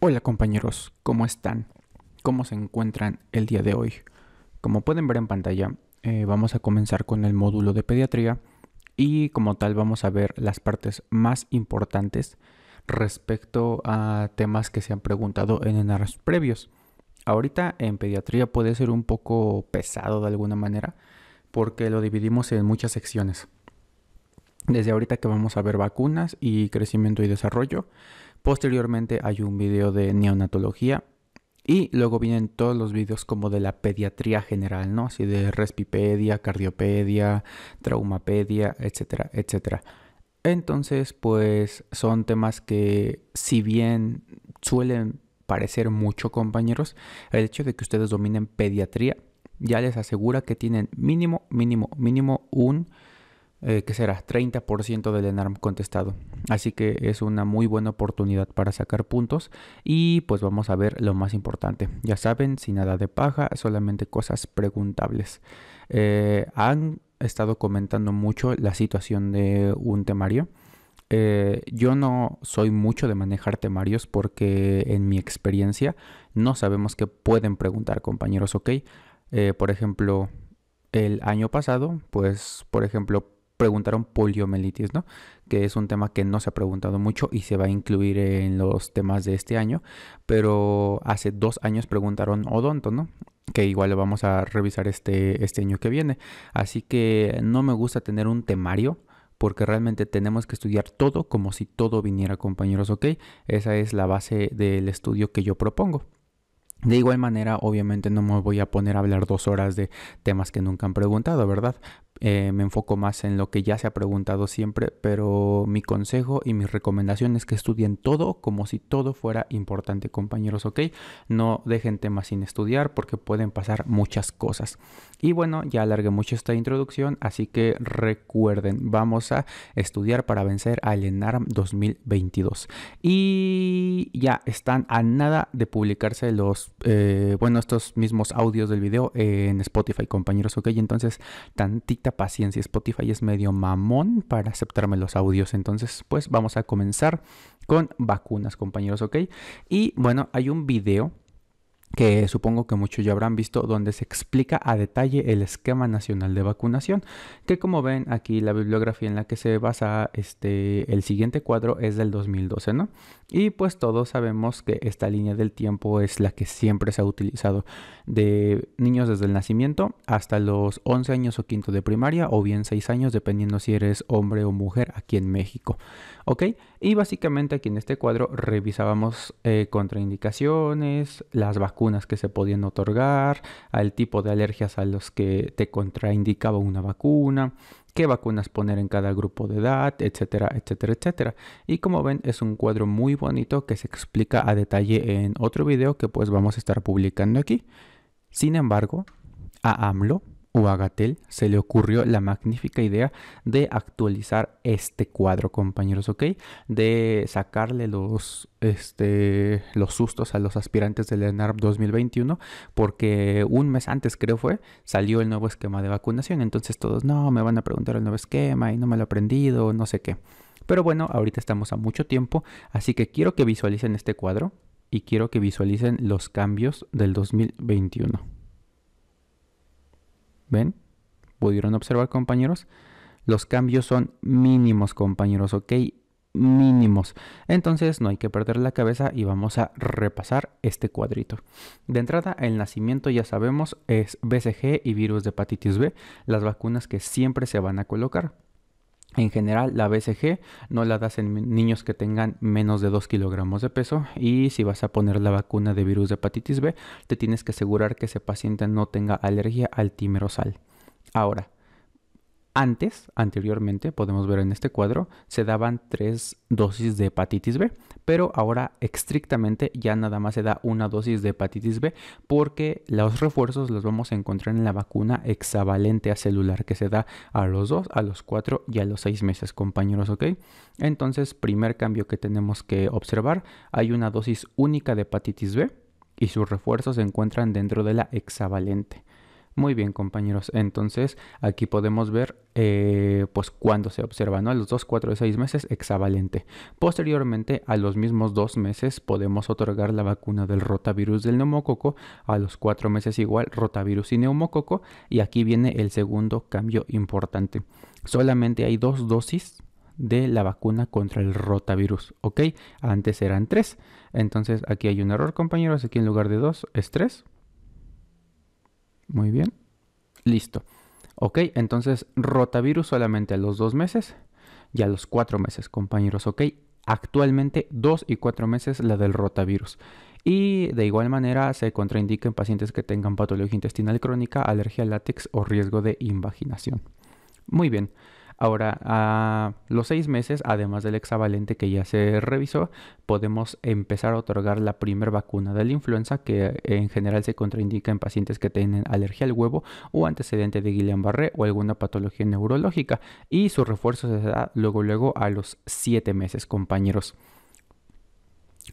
Hola compañeros, ¿cómo están? ¿Cómo se encuentran el día de hoy? Como pueden ver en pantalla, eh, vamos a comenzar con el módulo de pediatría y como tal vamos a ver las partes más importantes respecto a temas que se han preguntado en enarros previos. Ahorita en pediatría puede ser un poco pesado de alguna manera porque lo dividimos en muchas secciones. Desde ahorita que vamos a ver vacunas y crecimiento y desarrollo, Posteriormente hay un video de neonatología y luego vienen todos los videos como de la pediatría general, ¿no? Así de respipedia, cardiopedia, traumapedia, etcétera, etcétera. Entonces, pues son temas que si bien suelen parecer mucho, compañeros, el hecho de que ustedes dominen pediatría ya les asegura que tienen mínimo, mínimo, mínimo un eh, que será 30% del ENARM contestado. Así que es una muy buena oportunidad para sacar puntos y pues vamos a ver lo más importante. Ya saben, sin nada de paja, solamente cosas preguntables. Eh, han estado comentando mucho la situación de un temario. Eh, yo no soy mucho de manejar temarios porque en mi experiencia no sabemos qué pueden preguntar compañeros, ¿ok? por ejemplo, el año pasado, pues, por ejemplo, preguntaron poliomielitis, ¿no? Que es un tema que no se ha preguntado mucho y se va a incluir en los temas de este año. Pero hace dos años preguntaron odonto, ¿no? Que igual lo vamos a revisar este, este año que viene. Así que no me gusta tener un temario porque realmente tenemos que estudiar todo como si todo viniera, compañeros, ¿ok? Esa es la base del estudio que yo propongo. De igual manera, obviamente no me voy a poner a hablar dos horas de temas que nunca han preguntado, ¿verdad? Eh, me enfoco más en lo que ya se ha preguntado siempre, pero mi consejo y mi recomendación es que estudien todo como si todo fuera importante, compañeros, ¿ok? No dejen temas sin estudiar porque pueden pasar muchas cosas. Y bueno, ya alargué mucho esta introducción, así que recuerden, vamos a estudiar para vencer al ENARM 2022. Y ya están a nada de publicarse los, eh, bueno, estos mismos audios del video en Spotify, compañeros, ¿ok? Entonces, tantita paciencia. Spotify es medio mamón para aceptarme los audios. Entonces, pues vamos a comenzar con vacunas, compañeros, ¿ok? Y bueno, hay un video que supongo que muchos ya habrán visto, donde se explica a detalle el esquema nacional de vacunación, que como ven aquí la bibliografía en la que se basa este, el siguiente cuadro es del 2012, ¿no? Y pues todos sabemos que esta línea del tiempo es la que siempre se ha utilizado de niños desde el nacimiento hasta los 11 años o quinto de primaria o bien 6 años dependiendo si eres hombre o mujer aquí en México. ¿Ok? Y básicamente aquí en este cuadro revisábamos eh, contraindicaciones, las vacunas que se podían otorgar, al tipo de alergias a los que te contraindicaba una vacuna, qué vacunas poner en cada grupo de edad, etcétera, etcétera, etcétera. Y como ven es un cuadro muy bonito que se explica a detalle en otro video que pues vamos a estar publicando aquí. Sin embargo, a AMLO o a Gatel se le ocurrió la magnífica idea de actualizar este cuadro, compañeros, ¿ok? De sacarle los, este, los sustos a los aspirantes del ENARP 2021, porque un mes antes, creo fue, salió el nuevo esquema de vacunación. Entonces todos, no, me van a preguntar el nuevo esquema y no me lo he aprendido, no sé qué. Pero bueno, ahorita estamos a mucho tiempo, así que quiero que visualicen este cuadro y quiero que visualicen los cambios del 2021. ¿Ven? ¿Pudieron observar, compañeros? Los cambios son mínimos, compañeros, ¿ok? mínimos. Entonces no hay que perder la cabeza y vamos a repasar este cuadrito. De entrada, el nacimiento ya sabemos es BCG y virus de hepatitis B, las vacunas que siempre se van a colocar. En general, la BCG no la das en niños que tengan menos de 2 kilogramos de peso y si vas a poner la vacuna de virus de hepatitis B, te tienes que asegurar que ese paciente no tenga alergia al timerosal. Ahora, antes, anteriormente, podemos ver en este cuadro, se daban tres dosis de hepatitis B, pero ahora estrictamente ya nada más se da una dosis de hepatitis B porque los refuerzos los vamos a encontrar en la vacuna hexavalente a celular que se da a los 2, a los 4 y a los 6 meses, compañeros, ¿ok? Entonces, primer cambio que tenemos que observar, hay una dosis única de hepatitis B y sus refuerzos se encuentran dentro de la hexavalente. Muy bien, compañeros. Entonces, aquí podemos ver, eh, pues, cuando se observa, ¿no? A los 2, 4 y 6 meses, hexavalente. Posteriormente, a los mismos 2 meses, podemos otorgar la vacuna del rotavirus del neumococo. A los 4 meses igual, rotavirus y neumococo. Y aquí viene el segundo cambio importante. Solamente hay dos dosis de la vacuna contra el rotavirus, ¿ok? Antes eran 3. Entonces, aquí hay un error, compañeros. Aquí en lugar de 2 es 3. Muy bien. Listo. Ok, entonces rotavirus solamente a los dos meses y a los cuatro meses, compañeros. Ok, actualmente dos y cuatro meses la del rotavirus. Y de igual manera se contraindica en pacientes que tengan patología intestinal crónica, alergia al látex o riesgo de invaginación. Muy bien. Ahora, a los seis meses, además del hexavalente que ya se revisó, podemos empezar a otorgar la primera vacuna de la influenza, que en general se contraindica en pacientes que tienen alergia al huevo o antecedente de Guillain-Barré o alguna patología neurológica. Y su refuerzo se da luego, luego a los siete meses, compañeros.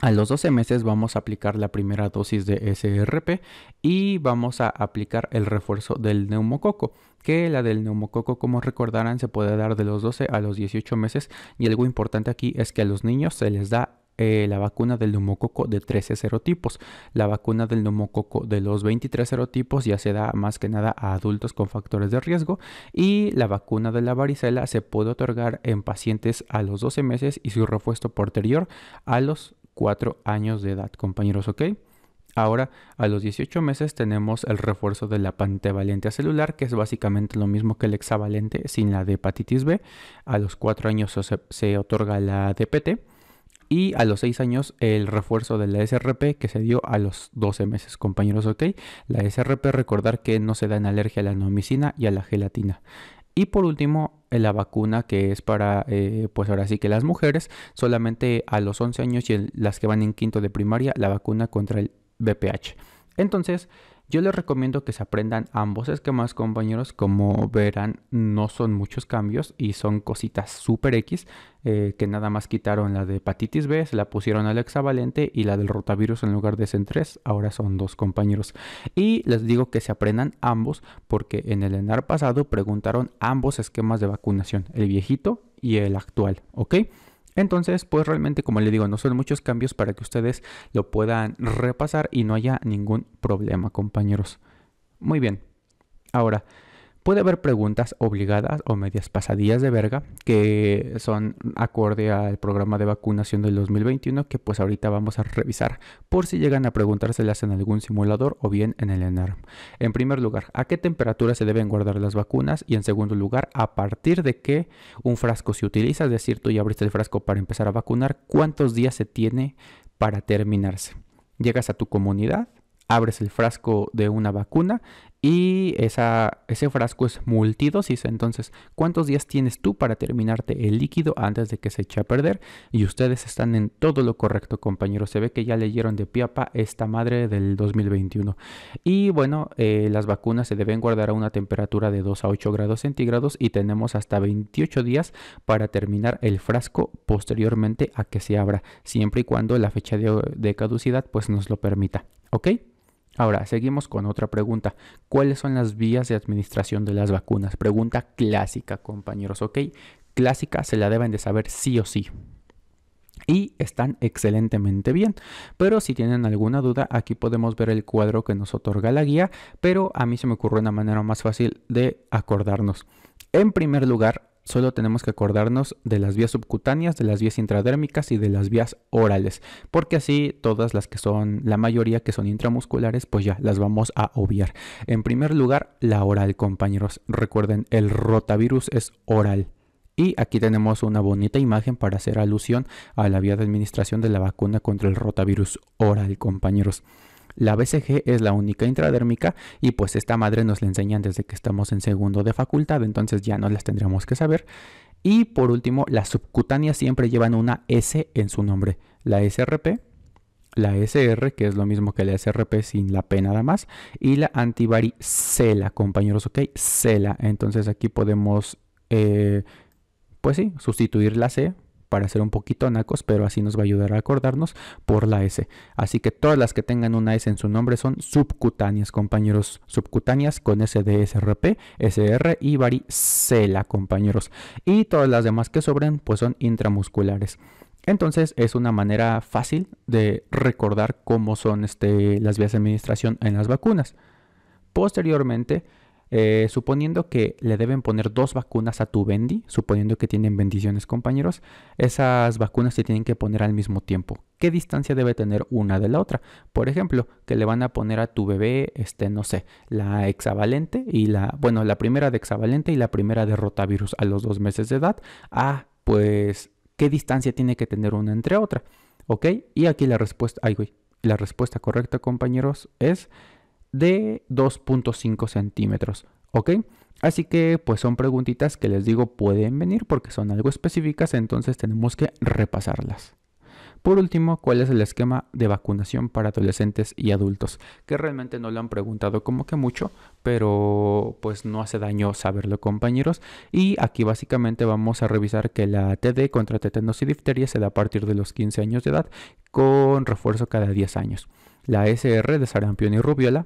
A los 12 meses vamos a aplicar la primera dosis de SRP y vamos a aplicar el refuerzo del neumococo, que la del neumococo, como recordarán, se puede dar de los 12 a los 18 meses y algo importante aquí es que a los niños se les da eh, la vacuna del neumococo de 13 serotipos. La vacuna del neumococo de los 23 serotipos ya se da más que nada a adultos con factores de riesgo y la vacuna de la varicela se puede otorgar en pacientes a los 12 meses y su refuerzo posterior a los 4 años de edad, compañeros, ¿ok? Ahora, a los 18 meses tenemos el refuerzo de la pentavalente celular, que es básicamente lo mismo que el hexavalente sin la de hepatitis B. A los 4 años se, otorga la DPT. Y a los 6 años el refuerzo de la SRP que se dio a los 12 meses, compañeros, ¿ok? La SRP recordar que no se da en alergia a la nomicina y a la gelatina. Y por último, eh, la vacuna que es para, eh, pues ahora sí que las mujeres, solamente a los 11 años y las que van en quinto de primaria, la vacuna contra el BPH. Entonces, yo les recomiendo que se aprendan ambos esquemas, compañeros. Como verán, no son muchos cambios y son cositas super X eh, que nada más quitaron la de hepatitis B, se la pusieron al hexavalente y la del rotavirus en lugar de ser tres, ahora son dos compañeros. Y les digo que se aprendan ambos porque en el ENAR pasado preguntaron ambos esquemas de vacunación, el viejito y el actual, ¿ok? Entonces, pues realmente, como le digo, no son muchos cambios para que ustedes lo puedan repasar y no haya ningún problema, compañeros. Muy bien. Ahora, Puede haber preguntas obligadas o medias pasadillas de verga que son acorde al programa de vacunación del 2021 que pues ahorita vamos a revisar por si llegan a preguntárselas en algún simulador o bien en el ENARM. En primer lugar, ¿a qué temperatura se deben guardar las vacunas? Y en segundo lugar, ¿a partir de qué un frasco se utiliza? Es decir, tú ya abriste el frasco para empezar a vacunar, ¿cuántos días se tiene para terminarse? Llegas a tu comunidad, abres el frasco de una vacuna y ese frasco es multidosis. Entonces, ¿cuántos días tienes tú para terminarte el líquido antes de que se eche a perder? Y ustedes están en todo lo correcto, compañeros. Se ve que ya leyeron de piapa esta madre del 2021. Y bueno, eh, las vacunas se deben guardar a una temperatura de 2 a 8 grados centígrados y tenemos hasta 28 días para terminar el frasco posteriormente a que se abra, siempre y cuando la fecha de, de caducidad pues nos lo permita. ¿Ok? Ahora, seguimos con otra pregunta. ¿Cuáles son las vías de administración de las vacunas? Pregunta clásica, compañeros, ¿ok? Clásica, se la deben de saber sí o sí. Y están excelentemente bien. Pero si tienen alguna duda, aquí podemos ver el cuadro que nos otorga la guía. Pero a mí se me ocurrió una manera más fácil de acordarnos. En primer lugar, solo tenemos que acordarnos de las vías subcutáneas, de las vías intradérmicas y de las vías orales, porque así todas las que son, la mayoría que son intramusculares, pues ya las vamos a obviar. En primer lugar, la oral, compañeros. Recuerden, el rotavirus es oral. Y aquí tenemos una bonita imagen para hacer alusión a la vía de administración de la vacuna contra el rotavirus oral, compañeros. La BCG es la única intradérmica y pues esta madre nos la enseñan desde que estamos en segundo de facultad, entonces ya no las tendríamos que saber. Y por último, las subcutáneas siempre llevan una S en su nombre. La SRP, la SR, que es lo mismo que la SRP sin la P nada más, y la antivaricela, compañeros, ok, cela. Entonces aquí podemos, eh, pues sí, sustituir la C para ser un poquito nacos, pero así nos va a ayudar a acordarnos por la S. Así que todas las que tengan una S en su nombre son subcutáneas, compañeros. Subcutáneas con S de SRP, SR y varicela, compañeros. Y todas las demás que sobren, pues son intramusculares. Entonces es una manera fácil de recordar cómo son este, las vías de administración en las vacunas. Posteriormente, eh, suponiendo que le deben poner dos vacunas a tu Bendy, suponiendo que tienen bendiciones compañeros, esas vacunas se tienen que poner al mismo tiempo. ¿Qué distancia debe tener una de la otra? Por ejemplo, que le van a poner a tu bebé, este, no sé, la hexavalente y la, bueno, la primera de hexavalente y la primera de rotavirus a los dos meses de edad. Ah, pues qué distancia tiene que tener una entre otra. ¿Ok? Y aquí la respuesta, ay, güey, la respuesta correcta, compañeros, es de 2.5 centímetros. ¿Ok? Así que pues son preguntitas que les digo pueden venir porque son algo específicas, entonces tenemos que repasarlas. Por último, ¿cuál es el esquema de vacunación para adolescentes y adultos? Que realmente no lo han preguntado como que mucho, pero pues no hace daño saberlo compañeros. Y aquí básicamente vamos a revisar que la TD contra tétanos y difteria se da a partir de los 15 años de edad con refuerzo cada 10 años. La SR de sarampión y rubiola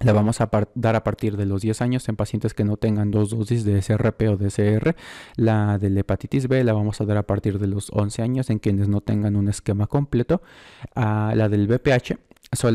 la vamos a dar a partir de los 10 años en pacientes que no tengan dos dosis de SRP o de SR. La de la hepatitis B la vamos a dar a partir de los 11 años en quienes no tengan un esquema completo. Ah, la del BPH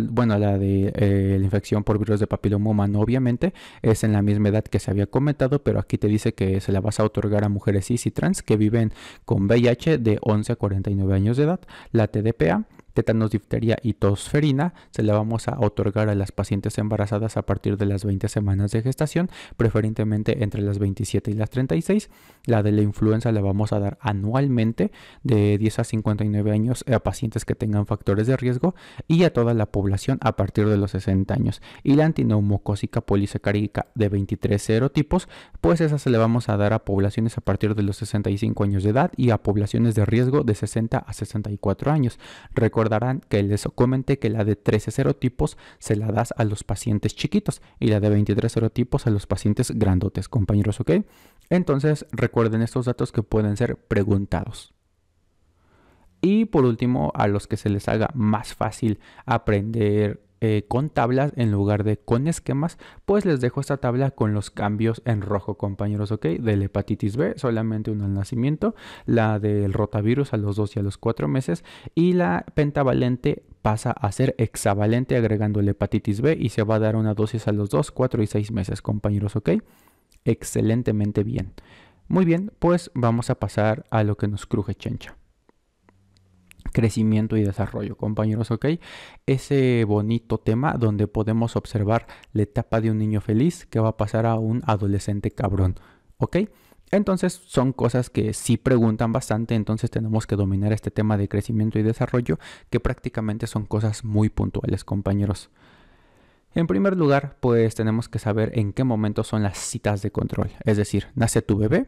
bueno, la de eh, la infección por virus de papiloma humano, obviamente, es en la misma edad que se había comentado, pero aquí te dice que se la vas a otorgar a mujeres cis y trans que viven con VIH de 11 a 49 años de edad. La TDPA tétanos, difteria y tosferina se la vamos a otorgar a las pacientes embarazadas a partir de las 20 semanas de gestación, preferentemente entre las 27 y las 36. La de la influenza la vamos a dar anualmente de 10 a 59 años a pacientes que tengan factores de riesgo y a toda la población a partir de los 60 años. Y la antineumocócica polisacárica de 23 serotipos, pues esa se le vamos a dar a poblaciones a partir de los 65 años de edad y a poblaciones de riesgo de 60 a 64 años recordarán que les comenté que la de 13 serotipos se la das a los pacientes chiquitos y la de 23 serotipos a los pacientes grandotes, compañeros, ¿ok? Entonces recuerden estos datos que pueden ser preguntados. Y por último, a los que se les haga más fácil aprender eh, con tablas en lugar de con esquemas, pues les dejo esta tabla con los cambios en rojo, compañeros, ¿ok? Del hepatitis B, solamente uno al nacimiento, la del rotavirus a los 2 y a los 4 meses, y la pentavalente pasa a ser hexavalente agregando el hepatitis B y se va a dar una dosis a los 2, 4 y 6 meses, compañeros, ¿ok? Excelentemente bien. Muy bien, pues vamos a pasar a lo que nos cruje chencha crecimiento y desarrollo, compañeros, ¿ok? Ese bonito tema donde podemos observar la etapa de un niño feliz que va a pasar a un adolescente cabrón, ¿ok? Entonces son cosas que sí preguntan bastante, entonces tenemos que dominar este tema de crecimiento y desarrollo, que prácticamente son cosas muy puntuales, compañeros. En primer lugar, pues tenemos que saber en qué momento son las citas de control, es decir, nace tu bebé,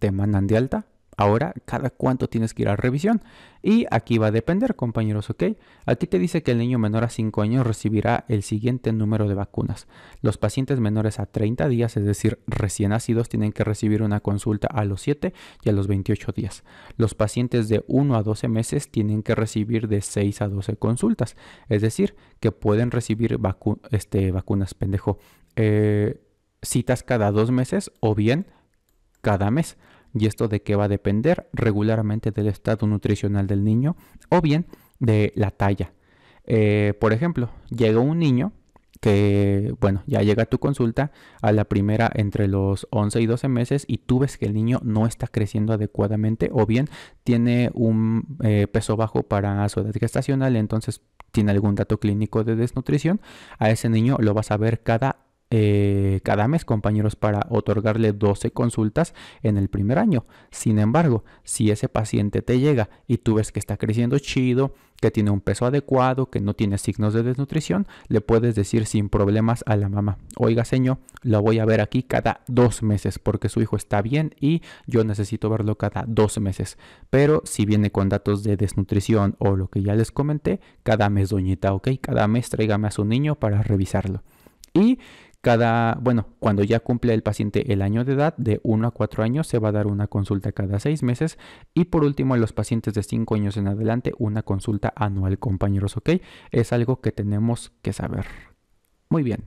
te mandan de alta, Ahora, cada cuánto tienes que ir a revisión. Y aquí va a depender, compañeros, ¿ok? Aquí te dice que el niño menor a 5 años recibirá el siguiente número de vacunas. Los pacientes menores a 30 días, es decir, recién nacidos, tienen que recibir una consulta a los 7 y a los 28 días. Los pacientes de 1 a 12 meses tienen que recibir de 6 a 12 consultas. Es decir, que pueden recibir este, vacunas, pendejo, eh, citas cada dos meses o bien cada mes y esto de qué va a depender regularmente del estado nutricional del niño o bien de la talla. Eh, por ejemplo, llega un niño que, bueno, ya llega a tu consulta a la primera entre los 11 y 12 meses y tú ves que el niño no está creciendo adecuadamente o bien tiene un eh, peso bajo para su edad gestacional, entonces tiene algún dato clínico de desnutrición, a ese niño lo vas a ver cada eh, cada mes, compañeros, para otorgarle 12 consultas en el primer año. Sin embargo, si ese paciente te llega y tú ves que está creciendo chido, que tiene un peso adecuado, que no tiene signos de desnutrición, le puedes decir sin problemas a la mamá, oiga señor, lo voy a ver aquí cada dos meses porque su hijo está bien y yo necesito verlo cada dos meses. Pero si viene con datos de desnutrición o lo que ya les comenté, cada mes doñita, ok, cada mes tráigame a su niño para revisarlo. Y Cada, bueno, cuando ya cumple el paciente el año de edad, de 1 a 4 años, se va a dar una consulta cada 6 meses. Y por último, en los pacientes de 5 años en adelante, una consulta anual, compañeros, ¿ok? Es algo que tenemos que saber. Muy bien.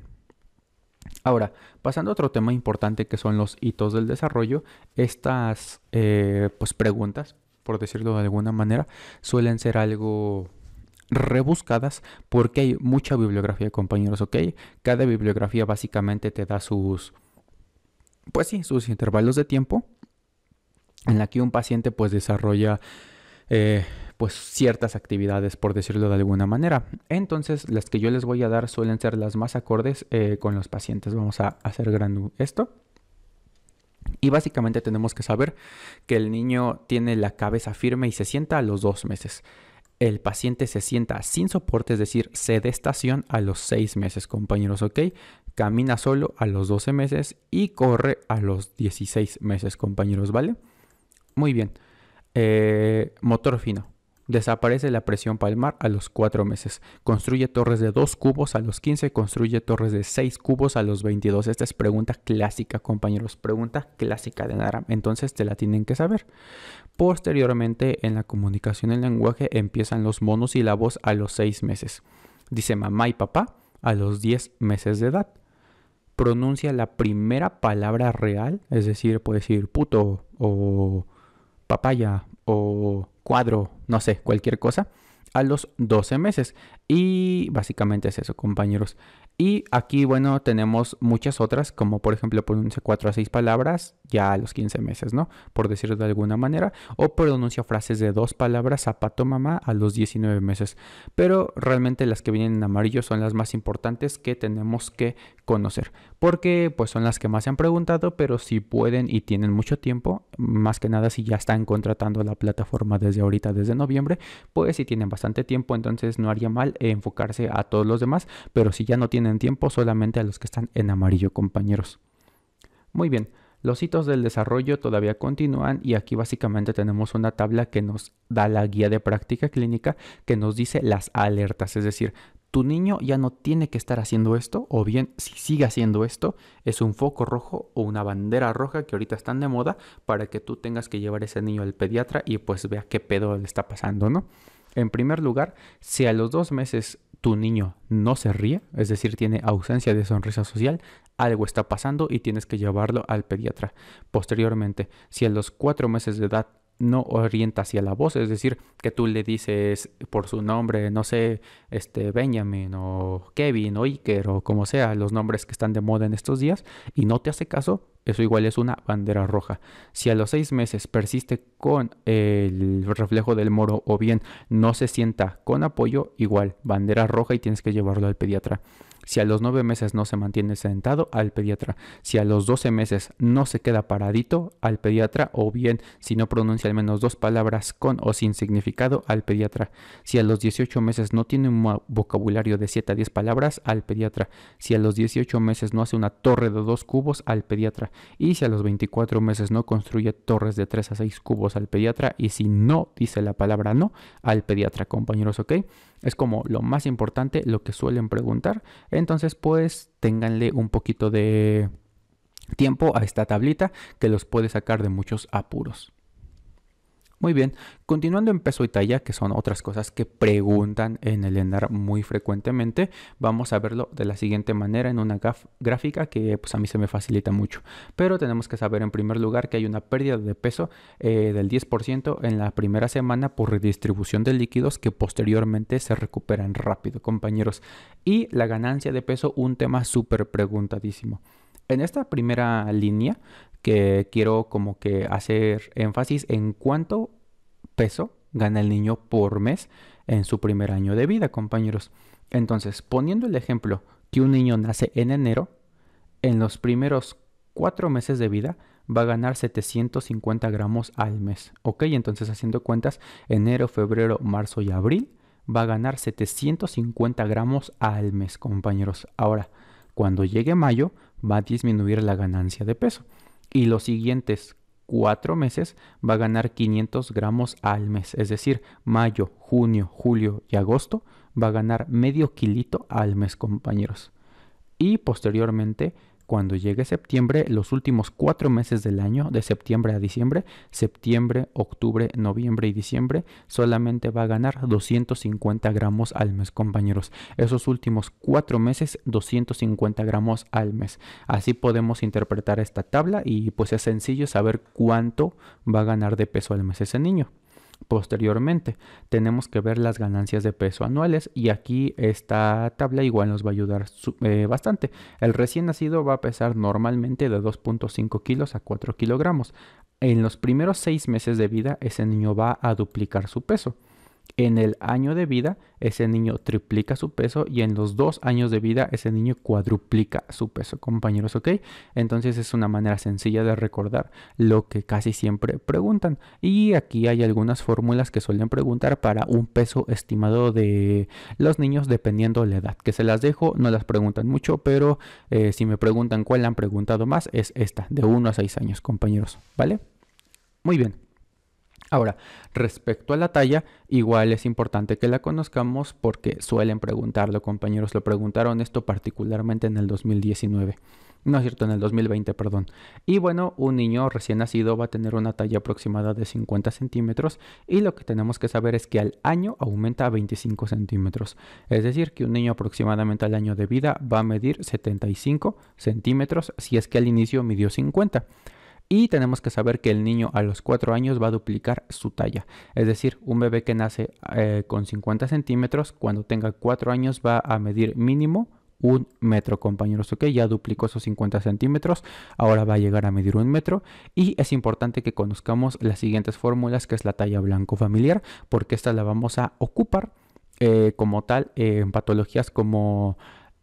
Ahora, pasando a otro tema importante que son los hitos del desarrollo, estas eh, pues preguntas, por decirlo de alguna manera, suelen ser algo rebuscadas porque hay mucha bibliografía, compañeros, ¿ok? Cada bibliografía básicamente te da sus, pues sí, sus intervalos de tiempo en la que un paciente pues desarrolla eh, pues ciertas actividades, por decirlo de alguna manera. Entonces, las que yo les voy a dar suelen ser las más acordes eh, con los pacientes. Vamos a hacer grande esto. Y básicamente tenemos que saber que el niño tiene la cabeza firme y se sienta a los dos meses el paciente se sienta sin soporte, es decir, sedestación a los 6 meses, compañeros, ¿ok? Camina solo a los 12 meses y corre a los 16 meses, compañeros, ¿vale? Muy bien. Eh, motor fino. Desaparece la presión palmar a los 4 meses. Construye torres de 2 cubos a los 15. Construye torres de 6 cubos a los 22. Esta es pregunta clásica, compañeros. Pregunta clásica de NARAM. Entonces te la tienen que saber. Posteriormente, en la comunicación en lenguaje empiezan los monosílabos a los 6 meses. Dice mamá y papá a los 10 meses de edad. Pronuncia la primera palabra real, es decir, puede decir puto o papaya o cuadro, no sé, cualquier cosa, a los 12 meses. Y básicamente es eso, compañeros. Y aquí, bueno, tenemos muchas otras, como por ejemplo pronuncia 4 a 6 palabras ya a los 15 meses, ¿no? Por decirlo de alguna manera. O pronuncia frases de dos palabras, zapato mamá, a los 19 meses. Pero realmente las que vienen en amarillo son las más importantes que tenemos que conocer. Porque pues son las que más se han preguntado, pero si pueden y tienen mucho tiempo, más que nada si ya están contratando la plataforma desde ahorita, desde noviembre, pues si tienen bastante tiempo, entonces no haría mal enfocarse a todos los demás. Pero si ya no tienen en tiempo solamente a los que están en amarillo, compañeros. Muy bien, los hitos del desarrollo todavía continúan y aquí básicamente tenemos una tabla que nos da la guía de práctica clínica que nos dice las alertas, es decir, tu niño ya no tiene que estar haciendo esto o bien si sigue haciendo esto es un foco rojo o una bandera roja que ahorita están de moda para que tú tengas que llevar ese niño al pediatra y pues vea qué pedo le está pasando, ¿no? En primer lugar, si a los dos meses tu niño no se ríe, es decir, tiene ausencia de sonrisa social, algo está pasando y tienes que llevarlo al pediatra. Posteriormente, si a los cuatro meses de edad no orienta hacia la voz, es decir, que tú le dices por su nombre, no sé, este Benjamin o Kevin o Iker o como sea, los nombres que están de moda en estos días y no te hace caso, eso igual es una bandera roja. Si a los seis meses persiste con el reflejo del moro o bien no se sienta con apoyo, igual bandera roja y tienes que llevarlo al pediatra. Si a los 9 meses no se mantiene sentado, al pediatra. Si a los 12 meses no se queda paradito, al pediatra. O bien, si no pronuncia al menos dos palabras con o sin significado, al pediatra. Si a los 18 meses no tiene un vocabulario de 7 a 10 palabras, al pediatra. Si a los 18 meses no hace una torre de dos cubos, al pediatra. Y si a los 24 meses no construye torres de 3 a 6 cubos, al pediatra. Y si no dice la palabra no, al pediatra, compañeros, ¿ok? Es como lo más importante, lo que suelen preguntar. Entonces, pues, ténganle un poquito de tiempo a esta tablita que los puede sacar de muchos apuros. Muy bien, continuando en peso y talla, que son otras cosas que preguntan en el ENDAR muy frecuentemente, vamos a verlo de la siguiente manera en una gráfica que pues a mí se me facilita mucho. Pero tenemos que saber en primer lugar que hay una pérdida de peso eh, del 10% en la primera semana por redistribución de líquidos que posteriormente se recuperan rápido, compañeros. Y la ganancia de peso, un tema súper preguntadísimo. En esta primera línea que quiero como que hacer énfasis en cuánto peso gana el niño por mes en su primer año de vida, compañeros. Entonces, poniendo el ejemplo que un niño nace en enero, en los primeros cuatro meses de vida va a ganar 750 gramos al mes. Ok, entonces haciendo cuentas, enero, febrero, marzo y abril va a ganar 750 gramos al mes, compañeros. Ahora, cuando llegue mayo, va a disminuir la ganancia de peso y los siguientes cuatro meses va a ganar 500 gramos al mes. Es decir, mayo, junio, julio y agosto va a ganar medio kilito al mes, compañeros. y posteriormente cuando llegue septiembre, los últimos cuatro meses del año, de septiembre a diciembre, septiembre, octubre, noviembre y diciembre, solamente va a ganar 250 gramos al mes, compañeros. Esos últimos cuatro meses, 250 gramos al mes. Así podemos interpretar esta tabla y pues es sencillo saber cuánto va a ganar de peso al mes ese niño. Posteriormente, tenemos que ver las ganancias de peso anuales y aquí esta tabla igual nos va a ayudar eh, bastante. El recién nacido va a pesar normalmente de 2.5 kilos a 4 kilogramos. En los primeros 6 meses de vida, ese niño va a duplicar su peso. En el año de vida, ese niño triplica su peso y en los dos años de vida, ese niño cuadruplica su peso, compañeros, ¿ok? Entonces es una manera sencilla de recordar lo que casi siempre preguntan. Y aquí hay algunas fórmulas que suelen preguntar para un peso estimado de los niños dependiendo la edad. Que se las dejo, no las preguntan mucho, pero eh, si me preguntan cuál han preguntado más, es esta, de 1 a 6 años, compañeros, ¿vale? Muy bien. Ahora, respecto a la talla, igual es importante que la conozcamos porque suelen preguntarlo, compañeros, lo preguntaron esto particularmente en el 2019. No es cierto, en el 2020, perdón. Y bueno, un niño recién nacido va a tener una talla aproximada de 50 centímetros y lo que tenemos que saber es que al año aumenta a 25 centímetros. Es decir, que un niño aproximadamente al año de vida va a medir 75 centímetros si es que al inicio midió 50. Y tenemos que saber que el niño a los 4 años va a duplicar su talla. Es decir, un bebé que nace eh, con 50 centímetros, cuando tenga 4 años va a medir mínimo un metro, compañeros. Ok, ya duplicó esos 50 centímetros. Ahora va a llegar a medir un metro. Y es importante que conozcamos las siguientes fórmulas, que es la talla blanco familiar, porque esta la vamos a ocupar eh, como tal en patologías como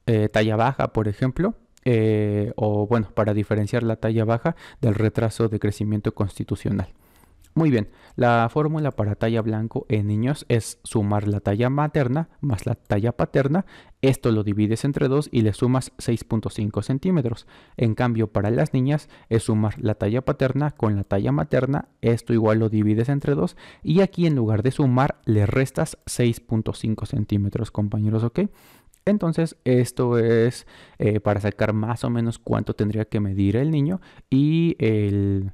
eh, talla baja, por ejemplo eh, o bueno, para diferenciar la talla baja del retraso de crecimiento constitucional. Muy bien, la fórmula para talla blanco en niños es sumar la talla materna más la talla paterna. Esto lo divides entre 2 y le sumas 6.5 centímetros. En cambio, para las niñas es sumar la talla paterna con la talla materna. Esto igual lo divides entre 2 y aquí en lugar de sumar le restas 6.5 centímetros, compañeros, ¿ok? Entonces, esto es eh, para sacar más o menos cuánto tendría que medir el niño y el,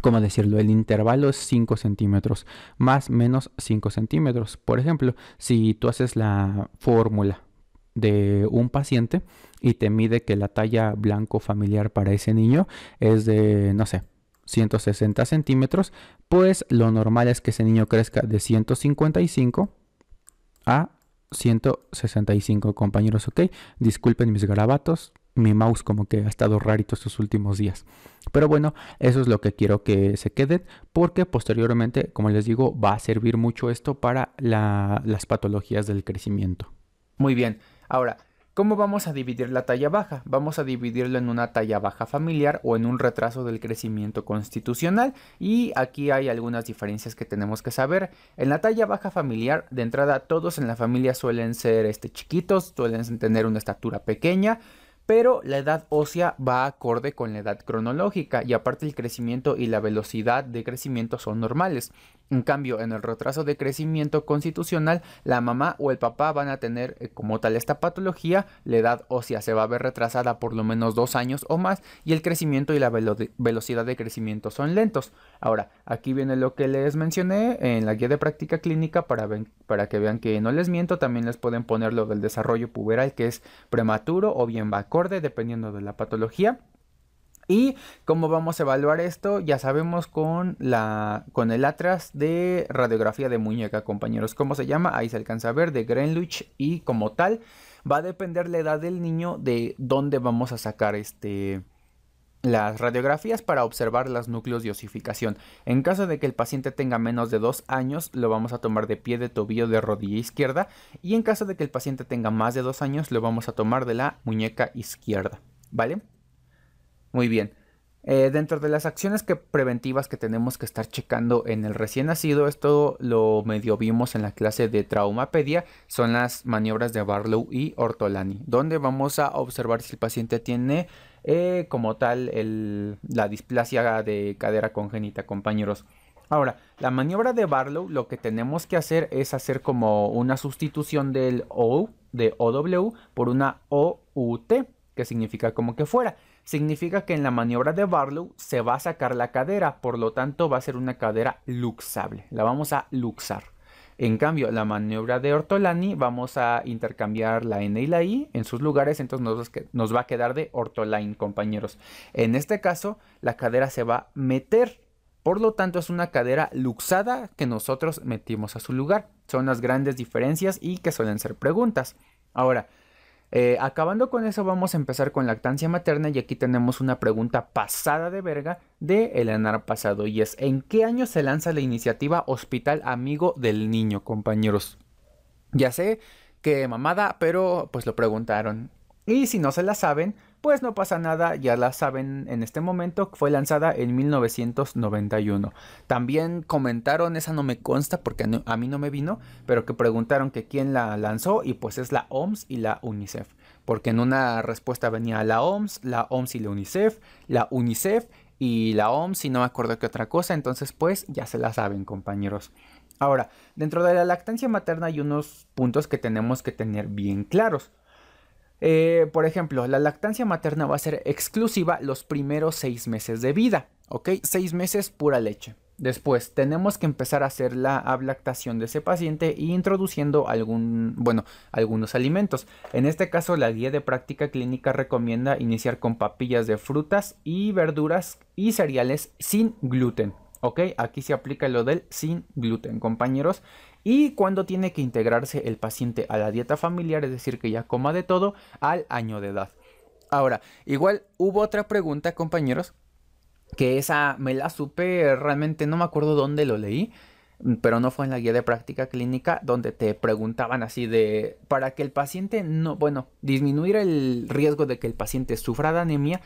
¿cómo decirlo? El intervalo es 5 centímetros, más menos 5 centímetros. Por ejemplo, si tú haces la fórmula de un paciente y te mide que la talla blanco familiar para ese niño es de, no sé, 160 centímetros, pues lo normal es que ese niño crezca de 155 a 165 compañeros, ok. Disculpen mis garabatos, mi mouse como que ha estado rarito estos últimos días. Pero bueno, eso es lo que quiero que se queden porque posteriormente, como les digo, va a servir mucho esto para las patologías del crecimiento. Muy bien, ahora ¿Cómo vamos a dividir la talla baja? Vamos a dividirlo en una talla baja familiar o en un retraso del crecimiento constitucional y aquí hay algunas diferencias que tenemos que saber. En la talla baja familiar, de entrada todos en la familia suelen ser este, chiquitos, suelen tener una estatura pequeña, pero la edad ósea va acorde con la edad cronológica y aparte el crecimiento y la velocidad de crecimiento son normales. En cambio, en el retraso de crecimiento constitucional, la mamá o el papá van a tener eh, como tal esta patología, la edad ósea se va a ver retrasada por lo menos dos años o más y el crecimiento y la velocidad de crecimiento son lentos. Ahora, aquí viene lo que les mencioné en la guía de práctica clínica para, para que vean que no les miento, también les pueden poner lo del desarrollo puberal que es prematuro o bien va acorde dependiendo de la patología. Y cómo vamos a evaluar esto, ya sabemos con, la, con el atlas de radiografía de muñeca, compañeros. ¿Cómo se llama? Ahí se alcanza a ver de Greenwich y como tal va a depender la edad del niño de dónde vamos a sacar este, las radiografías para observar los núcleos de osificación. En caso de que el paciente tenga menos de dos años, lo vamos a tomar de pie de tobillo de rodilla izquierda. Y en caso de que el paciente tenga más de dos años, lo vamos a tomar de la muñeca izquierda. ¿Vale? Muy bien. Eh, dentro de las acciones que, preventivas que tenemos que estar checando en el recién nacido, esto lo medio vimos en la clase de traumapedia, son las maniobras de Barlow y Ortolani, donde vamos a observar si el paciente tiene eh, como tal la displasia de cadera congénita, compañeros. Ahora, la maniobra de Barlow lo que tenemos que hacer es hacer como una sustitución del O de OW por una OUT, que significa como que fuera. Significa que en la maniobra de Barlow se va a sacar la cadera, por lo tanto va a ser una cadera luxable. La vamos a luxar. En cambio, la maniobra de Ortolani vamos a intercambiar la N y la I en sus lugares, entonces nos, va a quedar de ortoline, compañeros. En este caso, la cadera se va a meter por lo tanto, es una cadera luxada que nosotros metimos a su lugar. Son las grandes diferencias y que suelen ser preguntas. Ahora, eh, acabando con eso, vamos a empezar con lactancia materna y aquí tenemos una pregunta pasada de verga de Eleanor pasado y es ¿en qué año se lanza la iniciativa Hospital Amigo del Niño, compañeros? Ya sé que mamada, pero pues lo preguntaron. Y si no se la saben, pues no pasa nada, ya la saben en este momento, fue lanzada en 1991. También comentaron, esa no me consta porque a mí no me vino, pero que preguntaron que quién la lanzó y pues es la OMS y la UNICEF. Porque en una respuesta venía la OMS, la OMS y la UNICEF, la UNICEF y la OMS y no me acuerdo qué otra cosa, entonces pues ya se la saben compañeros. Ahora, dentro de la lactancia materna hay unos puntos que tenemos que tener bien claros. Eh, por ejemplo, la lactancia materna va a ser exclusiva los primeros seis meses de vida, ¿ok? Seis meses pura leche. Después tenemos que empezar a hacer la ablactación de ese paciente introduciendo algún, bueno, algunos alimentos. En este caso, la guía de práctica clínica recomienda iniciar con papillas de frutas y verduras y cereales sin gluten. ¿Ok? Aquí se aplica lo del sin gluten, compañeros y cuando tiene que integrarse el paciente a la dieta familiar, es decir, que ya coma de todo al año de edad. Ahora, igual hubo otra pregunta, compañeros, que esa me la supe, realmente no me acuerdo dónde lo leí, pero no fue en la guía de práctica clínica donde te preguntaban así de para que el paciente no, bueno, disminuir el riesgo de que el paciente sufra de anemia,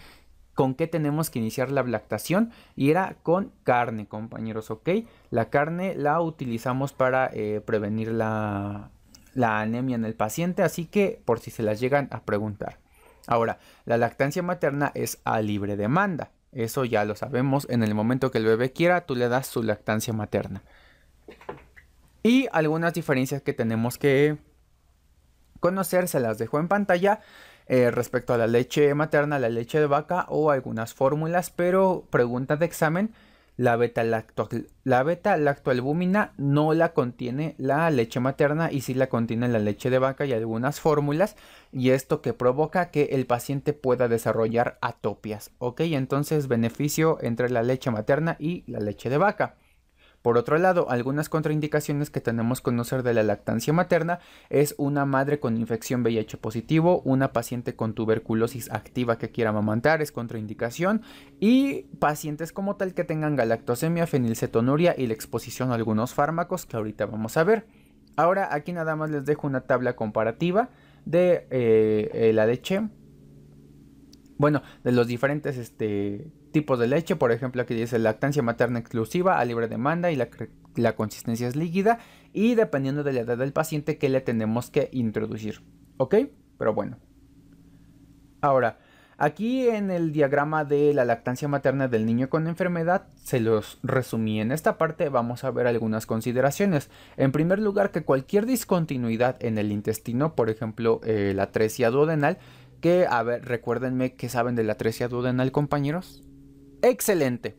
con qué tenemos que iniciar la lactación y era con carne, compañeros, ¿ok? La carne la utilizamos para eh, prevenir la, la anemia en el paciente, así que por si se las llegan a preguntar. Ahora, la lactancia materna es a libre demanda. Eso ya lo sabemos. En el momento que el bebé quiera, tú le das su lactancia materna. Y algunas diferencias que tenemos que conocer, se las dejo en pantalla. Eh, respecto a la leche materna, la leche de vaca o algunas fórmulas, pero pregunta de examen, la beta-lactoalbúmina no la contiene la leche materna y sí la contiene la leche de vaca y algunas fórmulas y esto que provoca que el paciente pueda desarrollar atopias, ¿ok? Entonces beneficio entre la leche materna y la leche de vaca. Por otro lado, algunas contraindicaciones que tenemos que conocer de la lactancia materna es una madre con infección VIH positivo, una paciente con tuberculosis activa que quiera amamantar es contraindicación y pacientes como tal que tengan galactosemia, fenilcetonuria y la exposición a algunos fármacos que ahorita vamos a ver. Ahora aquí nada más les dejo una tabla comparativa de eh, eh, la leche bueno, de los diferentes este, tipos de leche, por ejemplo, aquí dice lactancia materna exclusiva a libre demanda y la, consistencia es líquida y dependiendo de la edad del paciente que le tenemos que introducir. ¿Ok? Pero bueno. Ahora, aquí en el diagrama de la lactancia materna del niño con enfermedad se los resumí. En esta parte vamos a ver algunas consideraciones. En primer lugar, que cualquier discontinuidad en el intestino, por ejemplo, eh, la tresia duodenal, que, a ver, recuérdenme que saben de la tresia duodenal, compañeros. Excelente.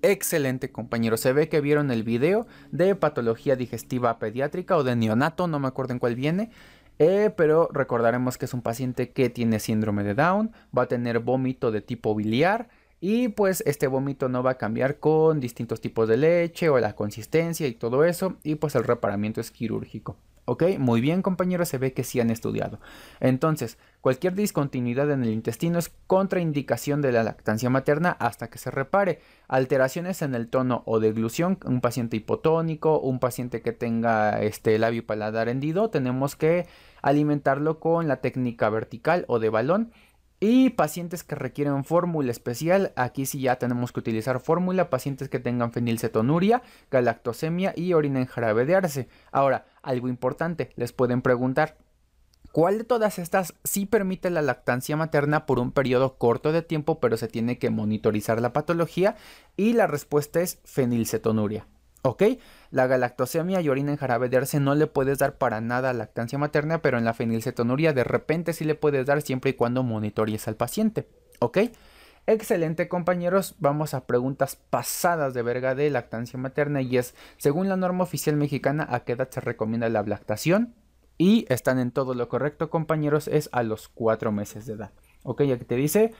Excelente compañeros, se ve que vieron el video de patología digestiva pediátrica o de neonato, no me acuerdo en cuál viene, eh, pero recordaremos que es un paciente que tiene síndrome de Down, va a tener vómito de tipo biliar y pues este vómito no va a cambiar con distintos tipos de leche o la consistencia y todo eso y pues el reparamiento es quirúrgico. Ok, muy bien compañeros, se ve que sí han estudiado. Entonces, cualquier discontinuidad en el intestino es contraindicación de la lactancia materna hasta que se repare. Alteraciones en el tono o deglución, un paciente hipotónico, un paciente que tenga este labio paladar hendido, tenemos que alimentarlo con la técnica vertical o de balón y pacientes que requieren fórmula especial, aquí sí ya tenemos que utilizar fórmula, pacientes que tengan fenilcetonuria, galactosemia y orina en jarabe de arce. Ahora, algo importante, les pueden preguntar, ¿cuál de todas estas sí permite la lactancia materna por un periodo corto de tiempo, pero se tiene que monitorizar la patología? Y la respuesta es fenilcetonuria. ¿Ok? La galactosemia y orina en jarabe de arce no le puedes dar para nada lactancia materna, pero en la fenilcetonuria de repente sí le puedes dar siempre y cuando monitories al paciente. ¿Ok? Excelente compañeros, vamos a preguntas pasadas de verga de lactancia materna y es, según la norma oficial mexicana, ¿a qué edad se recomienda la lactación? Y están en todo lo correcto compañeros, es a los 4 meses de edad. Ok, aquí te dice,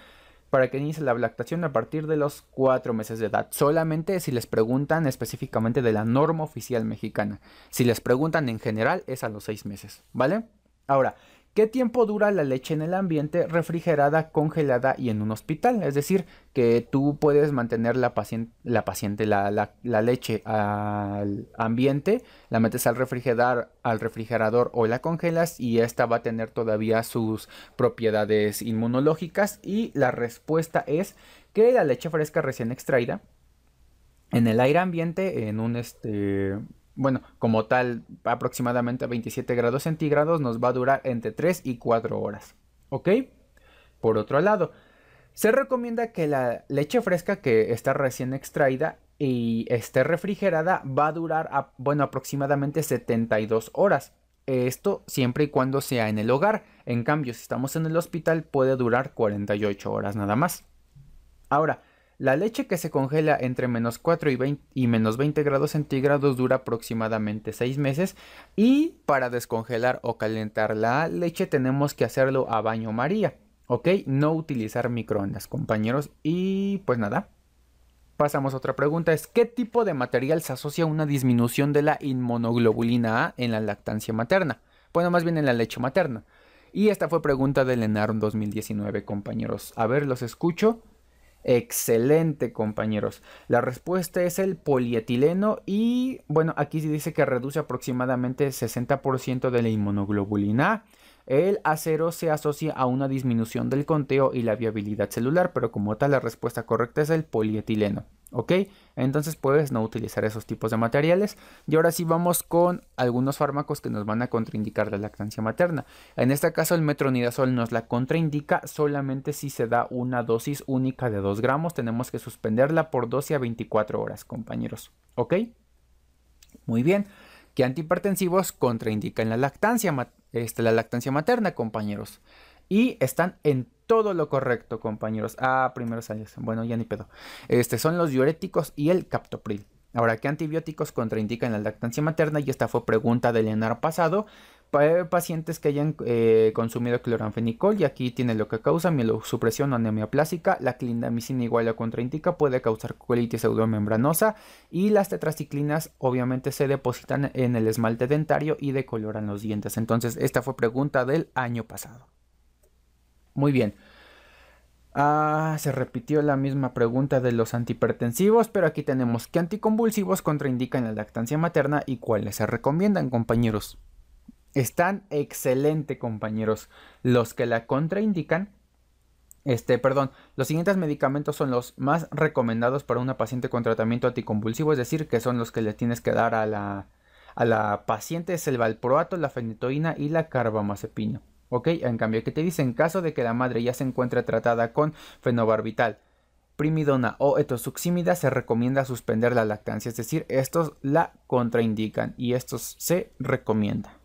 para que inicie la lactación a partir de los 4 meses de edad. Solamente si les preguntan específicamente de la norma oficial mexicana. Si les preguntan en general es a los 6 meses, ¿vale? Ahora, ¿Qué tiempo dura la leche en el ambiente refrigerada, congelada y en un hospital? Es decir, que tú puedes mantener la, paciente, la, paciente, la, leche al ambiente, la metes al refrigerador, al refrigerador o la congelas y esta va a tener todavía sus propiedades inmunológicas y la respuesta es que la leche fresca recién extraída en el aire ambiente, en un este bueno, como tal, aproximadamente a 27 grados centígrados nos va a durar entre 3 y 4 horas. ¿Ok? Por otro lado, se recomienda que la leche fresca que está recién extraída y esté refrigerada va a durar, bueno, aproximadamente 72 horas. Esto siempre y cuando sea en el hogar. En cambio, si estamos en el hospital puede durar 48 horas nada más. Ahora, la leche que se congela entre menos 4 y, menos 20 grados centígrados dura aproximadamente 6 meses y para descongelar o calentar la leche tenemos que hacerlo a baño María, ¿ok? No utilizar microondas, compañeros. Y pues nada, pasamos a otra pregunta, es ¿qué tipo de material se asocia a una disminución de la inmunoglobulina A en la lactancia materna? Bueno, más bien en la leche materna. Y esta fue pregunta del ENARM 2019, compañeros. A ver, los escucho. Excelente, compañeros. La respuesta es el polietileno y bueno, aquí dice que reduce aproximadamente 60% de la inmunoglobulina. El acero se asocia a una disminución del conteo y la viabilidad celular, pero como tal la respuesta correcta es el polietileno. ¿Ok? Entonces puedes no utilizar esos tipos de materiales. Y ahora sí vamos con algunos fármacos que nos van a contraindicar la lactancia materna. En este caso el metronidazol nos la contraindica solamente si se da una dosis única de 2 gramos. Tenemos que suspenderla por 12 a 24 horas, compañeros. ¿Ok? Muy bien. ¿Qué antihipertensivos contraindican la lactancia, este, la lactancia materna, compañeros? Y están en todo lo correcto, compañeros. Ah, primeros años. Bueno, ya ni pedo. Este son los diuréticos y el captopril. Ahora, ¿qué antibióticos contraindican la lactancia materna? Y esta fue pregunta del enar pasado. Pacientes que hayan eh, consumido cloranfenicol, y aquí tiene lo que causa mielosupresión o anemia plástica. La clindamicina igual a contraindica puede causar colitis pseudomembranosa. Y las tetraciclinas obviamente se depositan en el esmalte dentario y decoloran los dientes. Entonces, esta fue pregunta del año pasado. Muy bien. Ah, se repitió la misma pregunta de los antihipertensivos, pero aquí tenemos qué anticonvulsivos contraindican la lactancia materna y cuáles se recomiendan, compañeros. Están excelente, compañeros. Los que la contraindican, este, perdón, los siguientes medicamentos son los más recomendados para una paciente con tratamiento anticonvulsivo, es decir, que son los que le tienes que dar a la, a la paciente, es el valproato, la fenitoína y la carbamazepina. ¿Ok? En cambio, ¿qué te dice? En caso de que la madre ya se encuentre tratada con fenobarbital, primidona o etosuximida, se recomienda suspender la lactancia. Es decir, estos la contraindican y estos se recomiendan.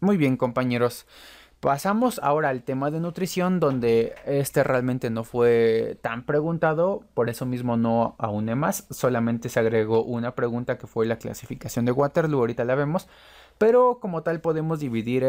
Muy bien, compañeros. Pasamos ahora al tema de nutrición, donde este realmente no fue tan preguntado, por eso mismo no aúne más, solamente se agregó una pregunta que fue la clasificación de Waterloo, ahorita la vemos, pero como tal podemos dividir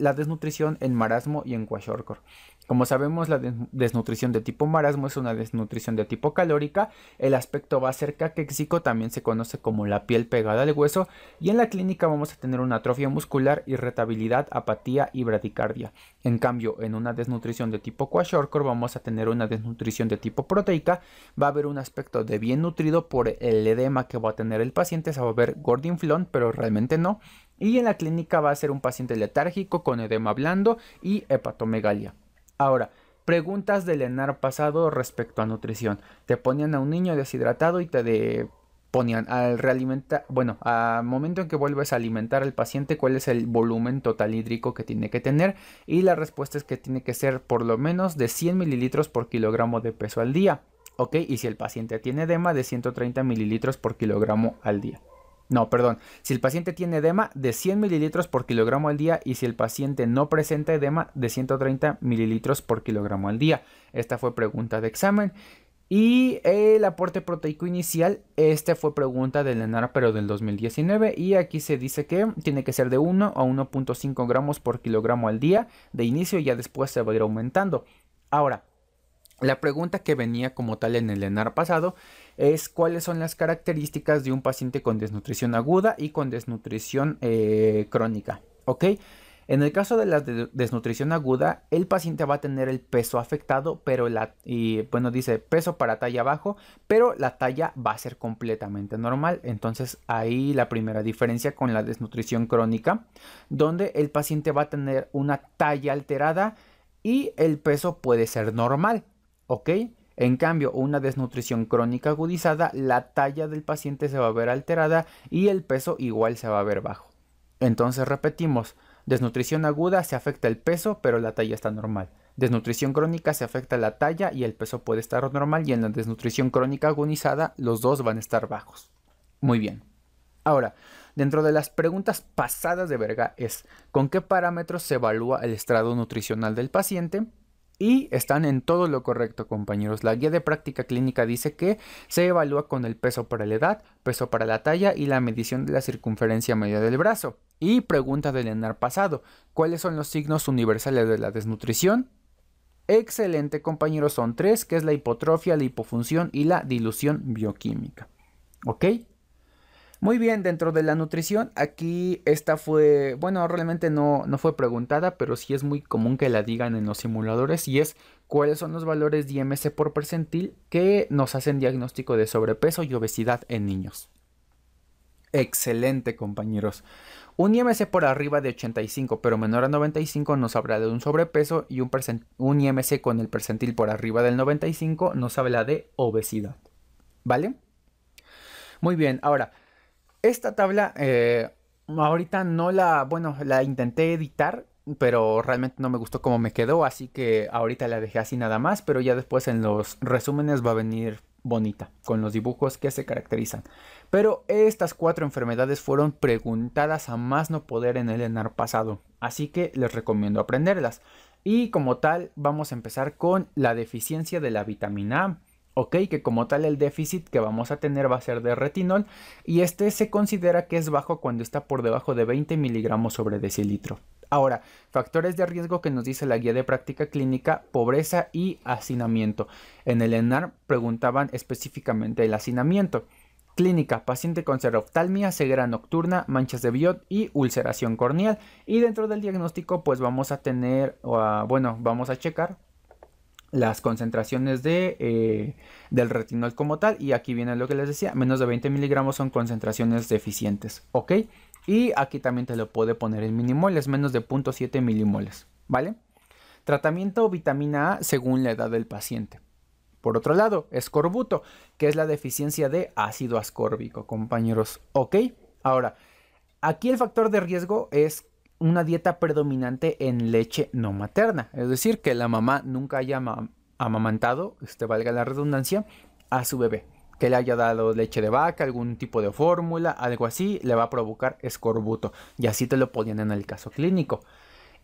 la desnutrición en marasmo y en kwashiorkor. Como sabemos, la desnutrición de tipo marasmo es una desnutrición de tipo calórica. El aspecto va a ser caquéxico, también se conoce como la piel pegada al hueso. Y en la clínica vamos a tener una atrofia muscular, irritabilidad, apatía y bradicardia. En cambio, en una desnutrición de tipo kwashiorkor vamos a tener una desnutrición de tipo proteica. Va a haber un aspecto de bien nutrido por el edema que va a tener el paciente. Se va a ver gordinflón, pero realmente no. Y en la clínica va a ser un paciente letárgico con edema blando y hepatomegalia. Ahora, preguntas del ENAR pasado respecto a nutrición. Te ponían a un niño deshidratado y te ponían al realimentar, bueno, al momento en que vuelves a alimentar al paciente, cuál es el volumen total hídrico que tiene que tener. Y la respuesta es que tiene que ser por lo menos de 100 mililitros por kilogramo de peso al día. ¿Ok? Y si el paciente tiene edema, de 130 mililitros por kilogramo al día. No, perdón. Si el paciente tiene edema, de 100 mililitros por kilogramo al día. Y si el paciente no presenta edema, de 130 mililitros por kilogramo al día. Esta fue pregunta de examen. Y el aporte proteico inicial, esta fue pregunta del ENAR, pero del 2019. Y aquí se dice que tiene que ser de 1 a 1.5 gramos por kilogramo al día de inicio y ya después se va a ir aumentando. Ahora, la pregunta que venía como tal en el ENAR pasado es cuáles son las características de un paciente con desnutrición aguda y con desnutrición eh, crónica. ¿Ok? En el caso de la desnutrición aguda, el paciente va a tener el peso afectado, pero la, y dice peso para talla bajo, pero la talla va a ser completamente normal. Entonces ahí la primera diferencia con la desnutrición crónica, donde el paciente va a tener una talla alterada y el peso puede ser normal, ¿ok? En cambio, una desnutrición crónica agudizada, la talla del paciente se va a ver alterada y el peso igual se va a ver bajo. Entonces repetimos, desnutrición aguda se afecta el peso, pero la talla está normal. Desnutrición crónica se afecta la talla y el peso puede estar normal y en la desnutrición crónica agonizada los dos van a estar bajos. Muy bien. Ahora, dentro de las preguntas pasadas de verga es, ¿con qué parámetros se evalúa el estrado nutricional del paciente? Y están en todo lo correcto, compañeros. La guía de práctica clínica dice que se evalúa con el peso para la edad, peso para la talla y la medición de la circunferencia media del brazo. Y pregunta del ENAR pasado, ¿cuáles son los signos universales de la desnutrición? Excelente, compañeros, son tres, que es la hipotrofia, la hipofunción y la dilución bioquímica. ¿Ok? Muy bien, dentro de la nutrición, aquí esta fue, bueno, realmente no, no fue preguntada, pero sí es muy común que la digan en los simuladores y es cuáles son los valores de IMC por percentil que nos hacen diagnóstico de sobrepeso y obesidad en niños. Excelente, compañeros. Un IMC por arriba de 85 pero menor a 95 nos habla de un sobrepeso y un, un IMC con el percentil por arriba del 95 nos habla de obesidad. ¿Vale? Muy bien, ahora esta tabla, eh, ahorita no la, bueno, la intenté editar, pero realmente no me gustó cómo me quedó, así que ahorita la dejé así nada más, pero ya después en los resúmenes va a venir bonita, con los dibujos que se caracterizan. Pero estas cuatro enfermedades fueron preguntadas a más no poder en el ENAR pasado, así que les recomiendo aprenderlas. Y como tal, vamos a empezar con la deficiencia de la vitamina A. Ok, que como tal el déficit que vamos a tener va a ser de retinol y este se considera que es bajo cuando está por debajo de 20 miligramos sobre decilitro. Ahora, factores de riesgo que nos dice la guía de práctica clínica, pobreza y hacinamiento. En el ENAR preguntaban específicamente el hacinamiento. Clínica, paciente con seroftalmia, ceguera nocturna, manchas de biot y ulceración corneal. Y dentro del diagnóstico pues vamos a tener, bueno, vamos a checar las concentraciones de, eh, del retinol como tal. Y aquí viene lo que les decía, menos de 20 miligramos son concentraciones deficientes, ¿ok? Y aquí también te lo puede poner en minimoles, menos de 0.7 milimoles, ¿vale? Tratamiento vitamina A según la edad del paciente. Por otro lado, escorbuto, que es la deficiencia de ácido ascórbico, compañeros, ¿ok? Ahora, aquí el factor de riesgo es una dieta predominante en leche no materna, es decir, que la mamá nunca haya amamantado, este valga la redundancia, a su bebé, que le haya dado leche de vaca, algún tipo de fórmula, algo así, le va a provocar escorbuto, y así te lo ponían en el caso clínico.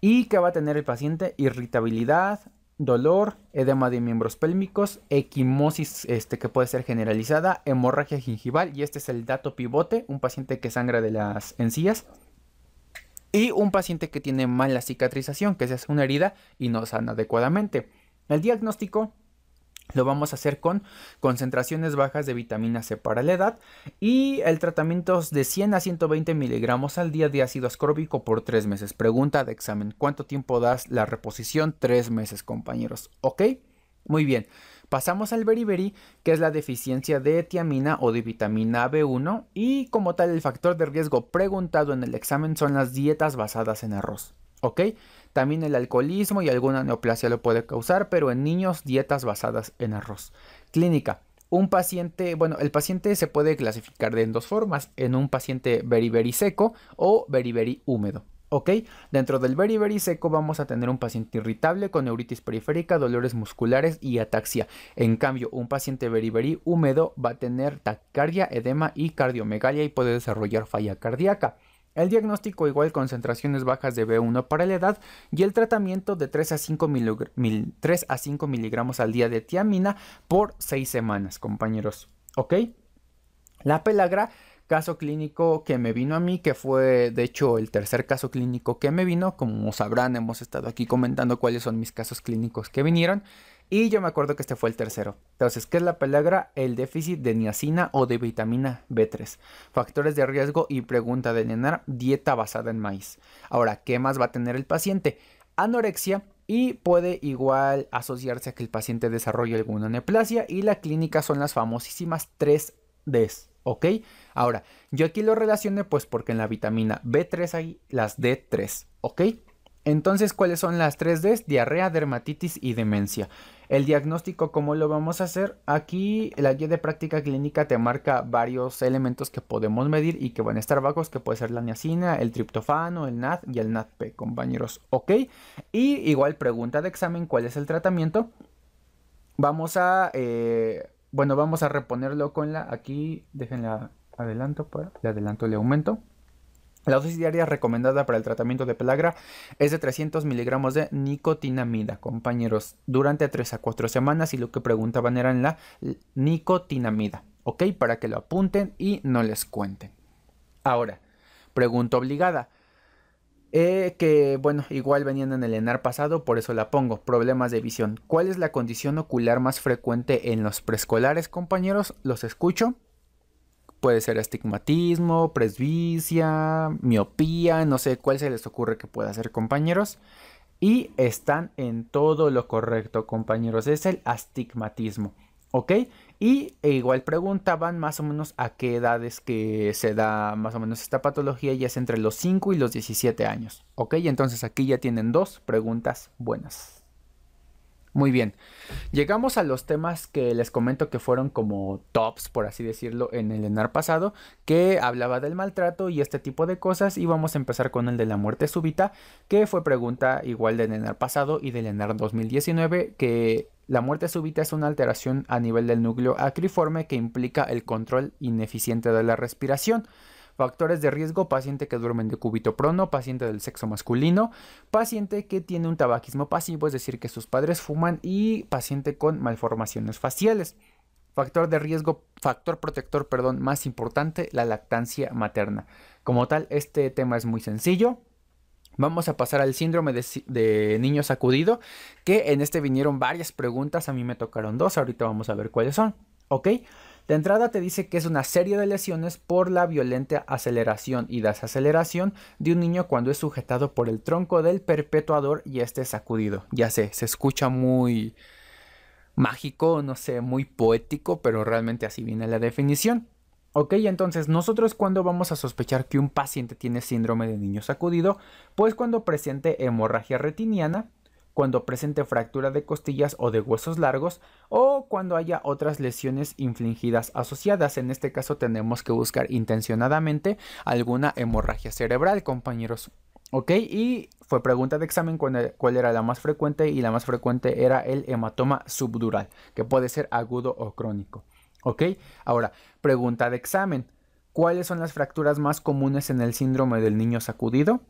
Y que va a tener el paciente irritabilidad, dolor, edema de miembros pélvicos, equimosis este, que puede ser generalizada, hemorragia gingival, y este es el dato pivote, un paciente que sangra de las encías, y un paciente que tiene mala cicatrización, que se hace una herida y no sana adecuadamente. El diagnóstico lo vamos a hacer con concentraciones bajas de vitamina C para la edad y el tratamiento de 100 a 120 miligramos al día de ácido ascórbico por 3 meses. Pregunta de examen, ¿cuánto tiempo das la reposición? 3 meses compañeros, ¿ok? Muy bien. Pasamos al beriberi, que es la deficiencia de tiamina o de vitamina B1 y como tal el factor de riesgo preguntado en el examen son las dietas basadas en arroz. ¿Ok? También el alcoholismo y alguna neoplasia lo puede causar, pero en niños dietas basadas en arroz. Clínica. Un paciente, bueno, el paciente se puede clasificar de en dos formas, en un paciente beriberi seco o beriberi húmedo. ¿Ok? Dentro del very very seco vamos a tener un paciente irritable con neuritis periférica, dolores musculares y ataxia. En cambio, un paciente very very húmedo va a tener taquicardia, edema y cardiomegalia y puede desarrollar falla cardíaca. El diagnóstico igual concentraciones bajas de B1 para la edad y el tratamiento de 3 a 5, 3 a 5 miligramos al día de tiamina por 6 semanas, compañeros. ¿Ok? La pelagra caso clínico que me vino a mí, que fue de hecho el tercer caso clínico que me vino. Como sabrán, hemos estado aquí comentando cuáles son mis casos clínicos que vinieron. Y yo me acuerdo que este fue el tercero. Entonces, ¿qué es la pelagra? El déficit de niacina o de vitamina B3. Factores de riesgo y pregunta de Lenar, dieta basada en maíz. Ahora, ¿qué más va a tener el paciente? Anorexia y puede igual asociarse a que el paciente desarrolle alguna neoplasia y la clínica son las famosísimas 3Ds. ¿Ok? Ahora, yo aquí lo relacioné pues porque en la vitamina B3 hay las D3, ¿ok? Entonces, ¿cuáles son las 3Ds? Diarrea, dermatitis y demencia. El diagnóstico, ¿cómo lo vamos a hacer? Aquí la guía de práctica clínica te marca varios elementos que podemos medir y que van a estar bajos, que puede ser la niacina, el triptofano, el NAD y el NADP, compañeros, ¿ok? Y igual pregunta de examen, ¿cuál es el tratamiento? Vamos a... Eh, bueno, vamos a reponerlo con la... Aquí, déjenla adelanto, para, le adelanto, le aumento. La dosis diaria recomendada para el tratamiento de pelagra es de 300 miligramos de nicotinamida, compañeros, durante 3 a 4 semanas y lo que preguntaban era la nicotinamida, ¿ok? Para que lo apunten y no les cuenten. Ahora, pregunta obligada. Eh, que bueno, igual venían en el ENAR pasado, por eso la pongo. Problemas de visión. ¿Cuál es la condición ocular más frecuente en los preescolares, compañeros? Los escucho. Puede ser astigmatismo, presbicia, miopía, no sé cuál se les ocurre que pueda ser, compañeros. Y están en todo lo correcto, compañeros. Es el astigmatismo. ¿Ok? Y e igual preguntaban más o menos a qué edades que se da más o menos esta patología y es entre los 5 y los 17 años. ¿Ok? Entonces aquí ya tienen dos preguntas buenas. Muy bien, llegamos a los temas que les comento que fueron como tops, por así decirlo, en el ENAR pasado, que hablaba del maltrato y este tipo de cosas, y vamos a empezar con el de la muerte súbita, que fue pregunta igual del ENAR pasado y del ENAR 2019, que la muerte súbita es una alteración a nivel del núcleo acriforme que implica el control ineficiente de la respiración. Factores de riesgo, paciente que duerme de cúbito prono, paciente del sexo masculino, paciente que tiene un tabaquismo pasivo, es decir, que sus padres fuman y paciente con malformaciones faciales. Factor de riesgo, factor protector, perdón, más importante, la lactancia materna. Como tal, este tema es muy sencillo. Vamos a pasar al síndrome de, niño sacudido, que en este vinieron varias preguntas, a mí me tocaron dos, ahorita vamos a ver cuáles son, ¿ok? De entrada te dice que es una serie de lesiones por la violenta aceleración y desaceleración de un niño cuando es sujetado por el tronco del perpetuador y este sacudido. Ya sé, se escucha muy mágico, no sé, muy poético, pero realmente así viene la definición. Ok, entonces nosotros cuando vamos a sospechar que un paciente tiene síndrome de niño sacudido, pues cuando presente hemorragia retiniana, cuando presente fractura de costillas o de huesos largos o cuando haya otras lesiones infligidas asociadas. En este caso tenemos que buscar intencionadamente alguna hemorragia cerebral, compañeros. Ok, y fue pregunta de examen cuál era la más frecuente y la más frecuente era el hematoma subdural, que puede ser agudo o crónico. Ok, ahora, pregunta de examen. ¿Cuáles son las fracturas más comunes en el síndrome del niño sacudido?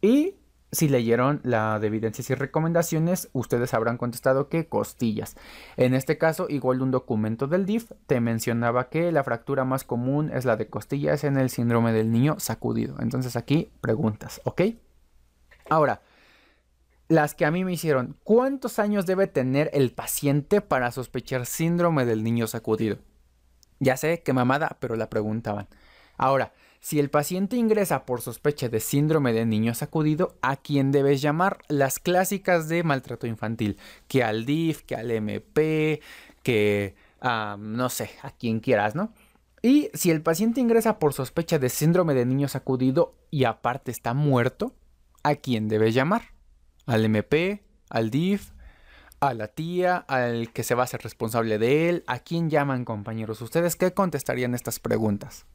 Y si leyeron la de evidencias y recomendaciones, ustedes habrán contestado que costillas. En este caso, igual un documento del DIF te mencionaba que la fractura más común es la de costillas en el síndrome del niño sacudido. Entonces aquí preguntas, ¿ok? Ahora, las que a mí me hicieron, ¿cuántos años debe tener el paciente para sospechar síndrome del niño sacudido? Ya sé que mamada, pero la preguntaban. Ahora, si el paciente ingresa por sospecha de síndrome de niño sacudido, ¿a quién debes llamar? Las clásicas de maltrato infantil, que al DIF, que al MP, que no sé, a quien quieras, ¿no? Y si el paciente ingresa por sospecha de síndrome de niño sacudido y aparte está muerto, ¿a quién debes llamar? ¿Al MP? ¿Al DIF? a la tía, al que se va a hacer responsable de él, ¿a quién llaman compañeros? ¿Ustedes qué contestarían estas preguntas?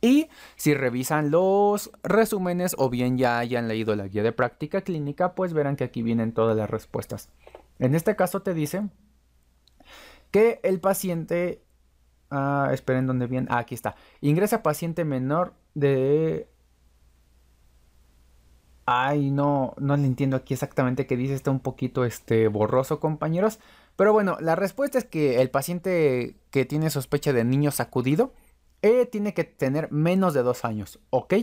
Y si revisan los resúmenes o bien ya hayan leído la guía de práctica clínica, pues verán que aquí vienen todas las respuestas. En este caso te dice que el paciente... Ah, esperen dónde viene. Ah, aquí está. Ingresa paciente menor de... Ay, no, no le entiendo aquí exactamente qué dice. Está un poquito este, borroso, compañeros. Pero bueno, la respuesta es que el paciente que tiene sospecha de niño sacudido eh, tiene que tener menos de dos años, ¿ok?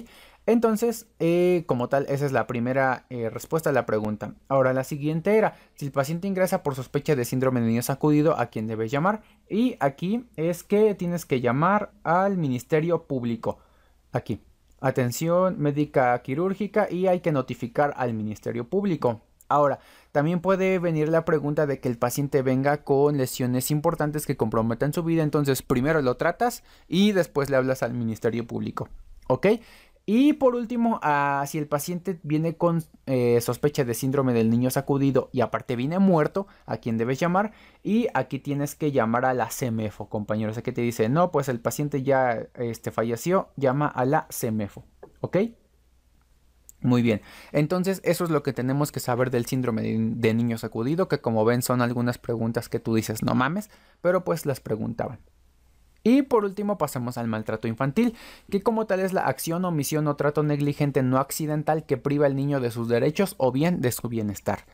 Entonces, eh, como tal, esa es la primera eh, respuesta a la pregunta. Ahora, la siguiente era, si el paciente ingresa por sospecha de síndrome de niño sacudido, ¿a quién debes llamar? Y aquí es que tienes que llamar al Ministerio Público. Aquí, atención médica quirúrgica y hay que notificar al Ministerio Público. Ahora, también puede venir la pregunta de que el paciente venga con lesiones importantes que comprometan su vida, entonces primero lo tratas y después le hablas al Ministerio Público, ¿ok? Y por último, ah, si el paciente viene con eh, sospecha de síndrome del niño sacudido y aparte viene muerto, ¿a quién debes llamar? Y aquí tienes que llamar a la CEMEFO, compañero. O sea que te dice, no, pues el paciente ya este, falleció, llama a la CEMEFO, ¿ok? Muy bien, entonces eso es lo que tenemos que saber del síndrome de, niño sacudido, que como ven son algunas preguntas que tú dices no mames, pero pues las preguntaban. Y por último pasamos al maltrato infantil, que como tal es la acción, omisión o trato negligente no accidental que priva al niño de sus derechos o bien de su bienestar.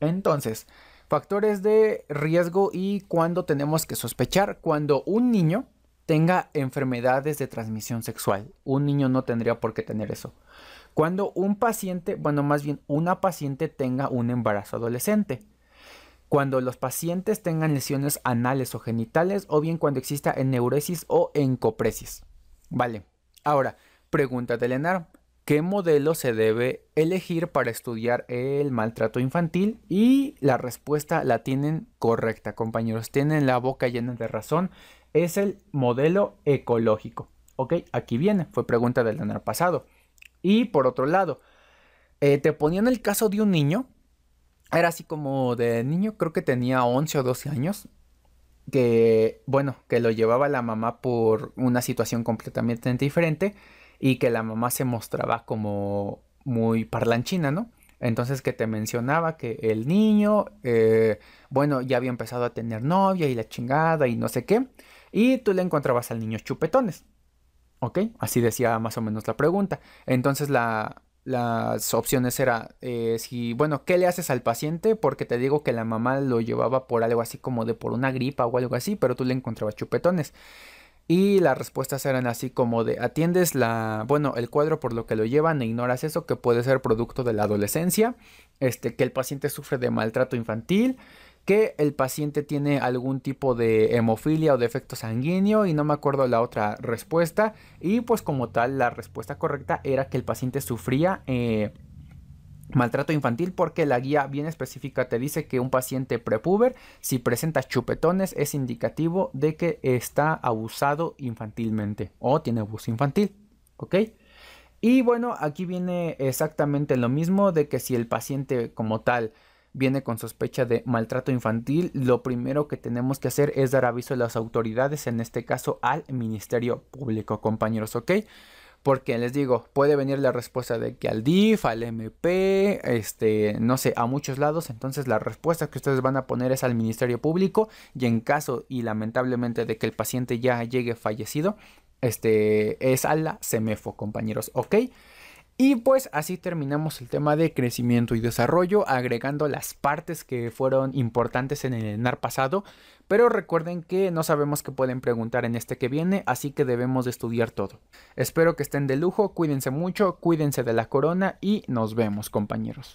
Entonces, factores de riesgo y cuando tenemos que sospechar cuando un niño tenga enfermedades de transmisión sexual. Un niño no tendría por qué tener eso. Cuando un paciente, bueno, más bien una paciente tenga un embarazo adolescente. Cuando los pacientes tengan lesiones anales o genitales o bien cuando exista eneuresis o encopresis. Vale. Ahora, pregunta de Lenar. ¿Qué modelo se debe elegir para estudiar el maltrato infantil? Y la respuesta la tienen correcta, compañeros. Tienen la boca llena de razón. Es el modelo ecológico. Ok, aquí viene. Fue pregunta del Lenar pasado. Y por otro lado, eh, te ponían el caso de un niño, era así como de niño, creo que tenía 11 o 12 años, que, bueno, que lo llevaba la mamá por una situación completamente diferente y que la mamá se mostraba como muy parlanchina, ¿no? Entonces que te mencionaba que el niño, eh, bueno, ya había empezado a tener novia y la chingada y no sé qué, y tú le encontrabas al niño chupetones. ¿Ok? Así decía más o menos la pregunta. Entonces las opciones eran, eh, si, bueno, ¿qué le haces al paciente? Porque te digo que la mamá lo llevaba por algo así como de por una gripa o algo así, pero tú le encontrabas chupetones. Y las respuestas eran así como de atiendes la, bueno, el cuadro por lo que lo llevan e ignoras eso que puede ser producto de la adolescencia, este, que el paciente sufre de maltrato infantil, que el paciente tiene algún tipo de hemofilia o defecto sanguíneo y no me acuerdo la otra respuesta y pues como tal la respuesta correcta era que el paciente sufría eh, maltrato infantil porque la guía bien específica te dice que un paciente prepuber si presenta chupetones es indicativo de que está abusado infantilmente o tiene abuso infantil, ¿ok? Y bueno, aquí viene exactamente lo mismo de que si el paciente como tal viene con sospecha de maltrato infantil, lo primero que tenemos que hacer es dar aviso a las autoridades, en este caso al Ministerio Público, compañeros, ¿ok? Porque les digo, puede venir la respuesta de que al DIF, al MP, este, no sé, a muchos lados. Entonces la respuesta que ustedes van a poner es al Ministerio Público. Y en caso y lamentablemente de que el paciente ya llegue fallecido, este, es a la CEMEFO, compañeros, ¿ok? Y pues así terminamos el tema de crecimiento y desarrollo, agregando las partes que fueron importantes en el ENAR pasado, pero recuerden que no sabemos qué pueden preguntar en este que viene, así que debemos de estudiar todo. Espero que estén de lujo, cuídense mucho, cuídense de la corona y nos vemos compañeros.